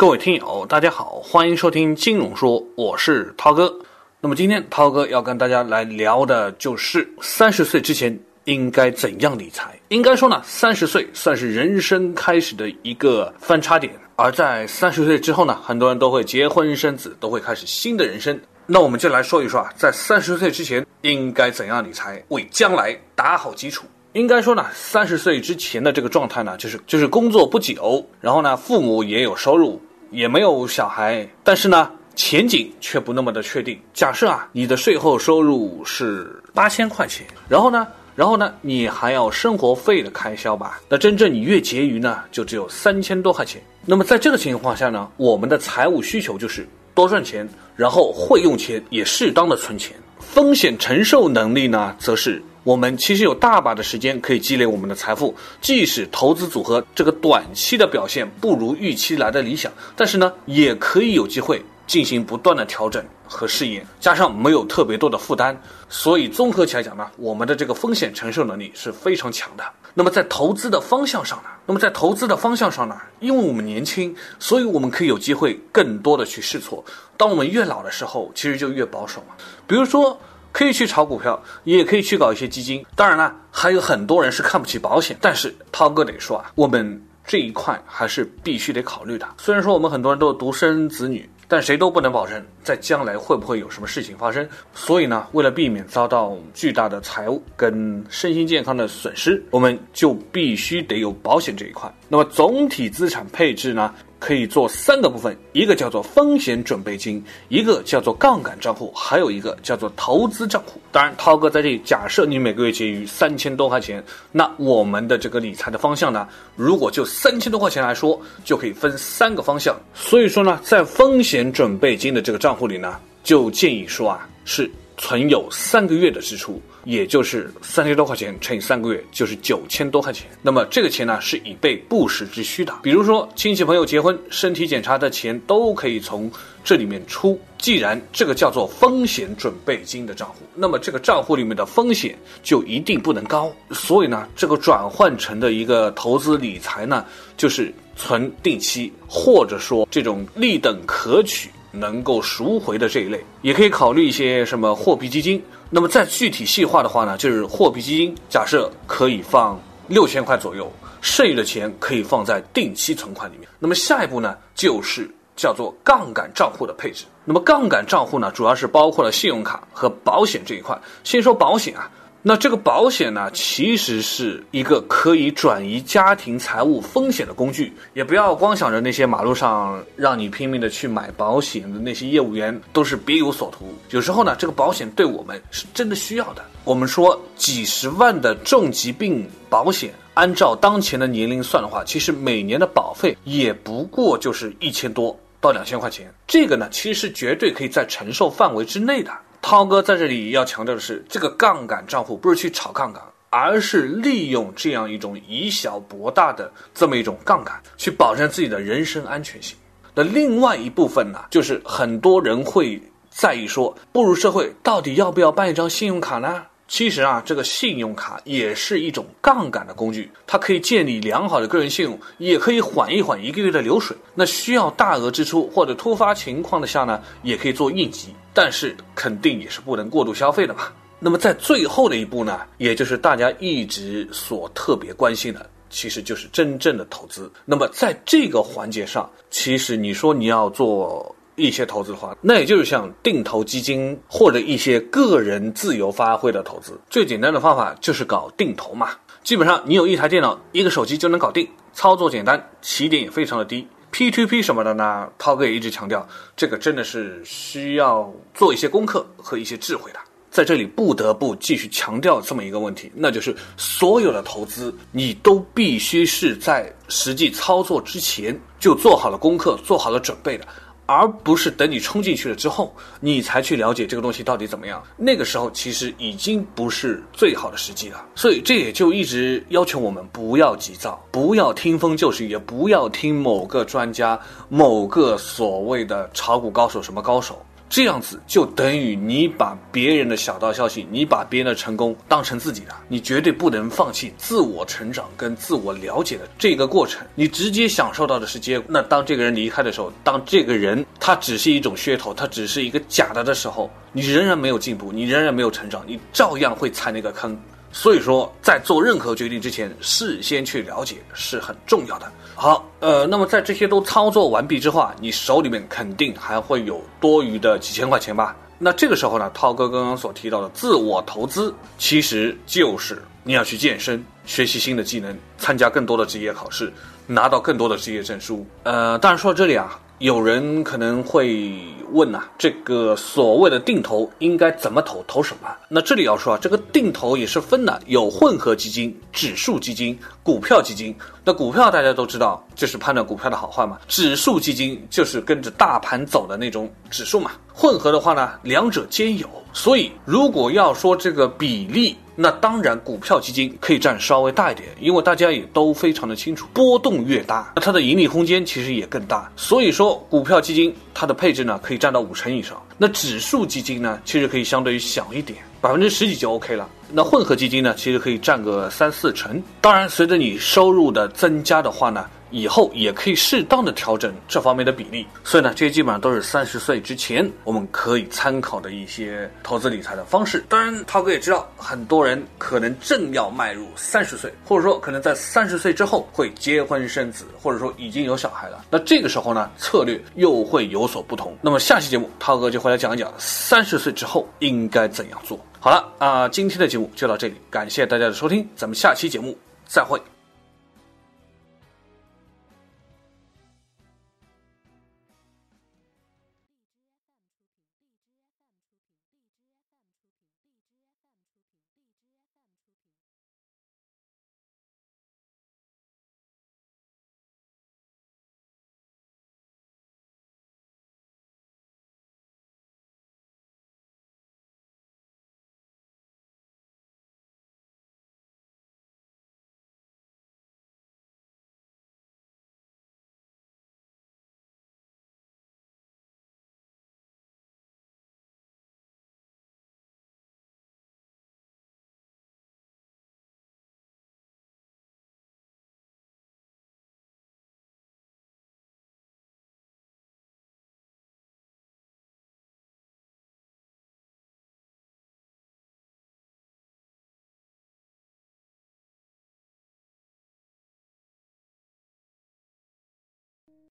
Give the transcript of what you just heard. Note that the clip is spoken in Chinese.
各位听友，大家好，欢迎收听金融说，我是涛哥。那么今天涛哥要跟大家来聊的就是三十岁之前应该怎样理财。应该说呢，三十岁算是人生开始的一个分叉点，而在三十岁之后呢，很多人都会结婚生子，都会开始新的人生。那我们就来说一说啊，在三十岁之前应该怎样理财，为将来打好基础。应该说呢，三十岁之前的这个状态呢，就是就是工作不久，然后呢，父母也有收入。也没有小孩，但是呢，前景却不那么的确定。假设啊，你的税后收入是八千块钱，然后呢，然后呢，你还要生活费的开销吧？那真正你月结余呢，就只有三千多块钱。那么在这个情况下呢，我们的财务需求就是多赚钱，然后会用钱也适当的存钱。风险承受能力呢，则是。我们其实有大把的时间可以积累我们的财富，即使投资组合这个短期的表现不如预期来的理想，但是呢，也可以有机会进行不断的调整和试验，加上没有特别多的负担，所以综合起来讲呢，我们的这个风险承受能力是非常强的。那么在投资的方向上呢，那么在投资的方向上呢，因为我们年轻，所以我们可以有机会更多的去试错。当我们越老的时候，其实就越保守嘛。比如说。可以去炒股票，也可以去搞一些基金。当然了，还有很多人是看不起保险。但是涛哥得说啊，我们这一块还是必须得考虑的。虽然说我们很多人都是独生子女，但谁都不能保证在将来会不会有什么事情发生。所以呢，为了避免遭到巨大的财务跟身心健康的损失，我们就必须得有保险这一块。那么总体资产配置呢？可以做三个部分，一个叫做风险准备金，一个叫做杠杆账户，还有一个叫做投资账户。当然，涛哥在这里假设你每个月结余三千多块钱，那我们的这个理财的方向呢，如果就三千多块钱来说，就可以分三个方向。所以说呢，在风险准备金的这个账户里呢，就建议说啊，是存有三个月的支出。也就是三千多块钱乘以三个月，就是九千多块钱。那么这个钱呢，是以备不时之需的。比如说亲戚朋友结婚、身体检查的钱，都可以从这里面出。既然这个叫做风险准备金的账户，那么这个账户里面的风险就一定不能高。所以呢，这个转换成的一个投资理财呢，就是存定期，或者说这种利等可取。能够赎回的这一类，也可以考虑一些什么货币基金。那么再具体细化的话呢，就是货币基金，假设可以放六千块左右，剩余的钱可以放在定期存款里面。那么下一步呢，就是叫做杠杆账户的配置。那么杠杆账户呢，主要是包括了信用卡和保险这一块。先说保险啊。那这个保险呢，其实是一个可以转移家庭财务风险的工具。也不要光想着那些马路上让你拼命的去买保险的那些业务员都是别有所图。有时候呢，这个保险对我们是真的需要的。我们说几十万的重疾病保险，按照当前的年龄算的话，其实每年的保费也不过就是一千多到两千块钱。这个呢，其实是绝对可以在承受范围之内的。涛哥在这里要强调的是，这个杠杆账户不是去炒杠杆，而是利用这样一种以小博大的这么一种杠杆，去保证自己的人身安全性。那另外一部分呢，就是很多人会在意说，步入社会到底要不要办一张信用卡呢？其实啊，这个信用卡也是一种杠杆的工具，它可以建立良好的个人信用，也可以缓一缓一个月的流水。那需要大额支出或者突发情况的下呢，也可以做应急，但是肯定也是不能过度消费的嘛。那么在最后的一步呢，也就是大家一直所特别关心的，其实就是真正的投资。那么在这个环节上，其实你说你要做。一些投资的话，那也就是像定投基金或者一些个人自由发挥的投资。最简单的方法就是搞定投嘛，基本上你有一台电脑、一个手机就能搞定，操作简单，起点也非常的低。P2P 什么的呢？涛哥也一直强调，这个真的是需要做一些功课和一些智慧的。在这里不得不继续强调这么一个问题，那就是所有的投资你都必须是在实际操作之前就做好了功课、做好了准备的。而不是等你冲进去了之后，你才去了解这个东西到底怎么样。那个时候其实已经不是最好的时机了。所以这也就一直要求我们不要急躁，不要听风就是雨，也不要听某个专家、某个所谓的炒股高手什么高手。这样子就等于你把别人的小道消息，你把别人的成功当成自己的，你绝对不能放弃自我成长跟自我了解的这个过程。你直接享受到的是结果。那当这个人离开的时候，当这个人他只是一种噱头，他只是一个假的的时候，你仍然没有进步，你仍然没有成长，你照样会踩那个坑。所以说，在做任何决定之前，事先去了解是很重要的。好，呃，那么在这些都操作完毕之后啊，你手里面肯定还会有多余的几千块钱吧？那这个时候呢，涛哥刚刚所提到的自我投资，其实就是你要去健身，学习新的技能，参加更多的职业考试，拿到更多的职业证书。呃，当然说到这里啊。有人可能会问呐，这个所谓的定投应该怎么投？投什么？那这里要说啊，这个定投也是分的，有混合基金、指数基金、股票基金。那股票大家都知道，就是判断股票的好坏嘛。指数基金就是跟着大盘走的那种指数嘛。混合的话呢，两者兼有。所以如果要说这个比例，那当然，股票基金可以占稍微大一点，因为大家也都非常的清楚，波动越大，那它的盈利空间其实也更大。所以说，股票基金它的配置呢，可以占到五成以上。那指数基金呢，其实可以相对于小一点，百分之十几就 OK 了。那混合基金呢，其实可以占个三四成。当然，随着你收入的增加的话呢。以后也可以适当的调整这方面的比例，所以呢，这些基本上都是三十岁之前我们可以参考的一些投资理财的方式。当然，涛哥也知道，很多人可能正要迈入三十岁，或者说可能在三十岁之后会结婚生子，或者说已经有小孩了。那这个时候呢，策略又会有所不同。那么下期节目，涛哥就会来讲一讲三十岁之后应该怎样做。好了啊，今天的节目就到这里，感谢大家的收听，咱们下期节目再会。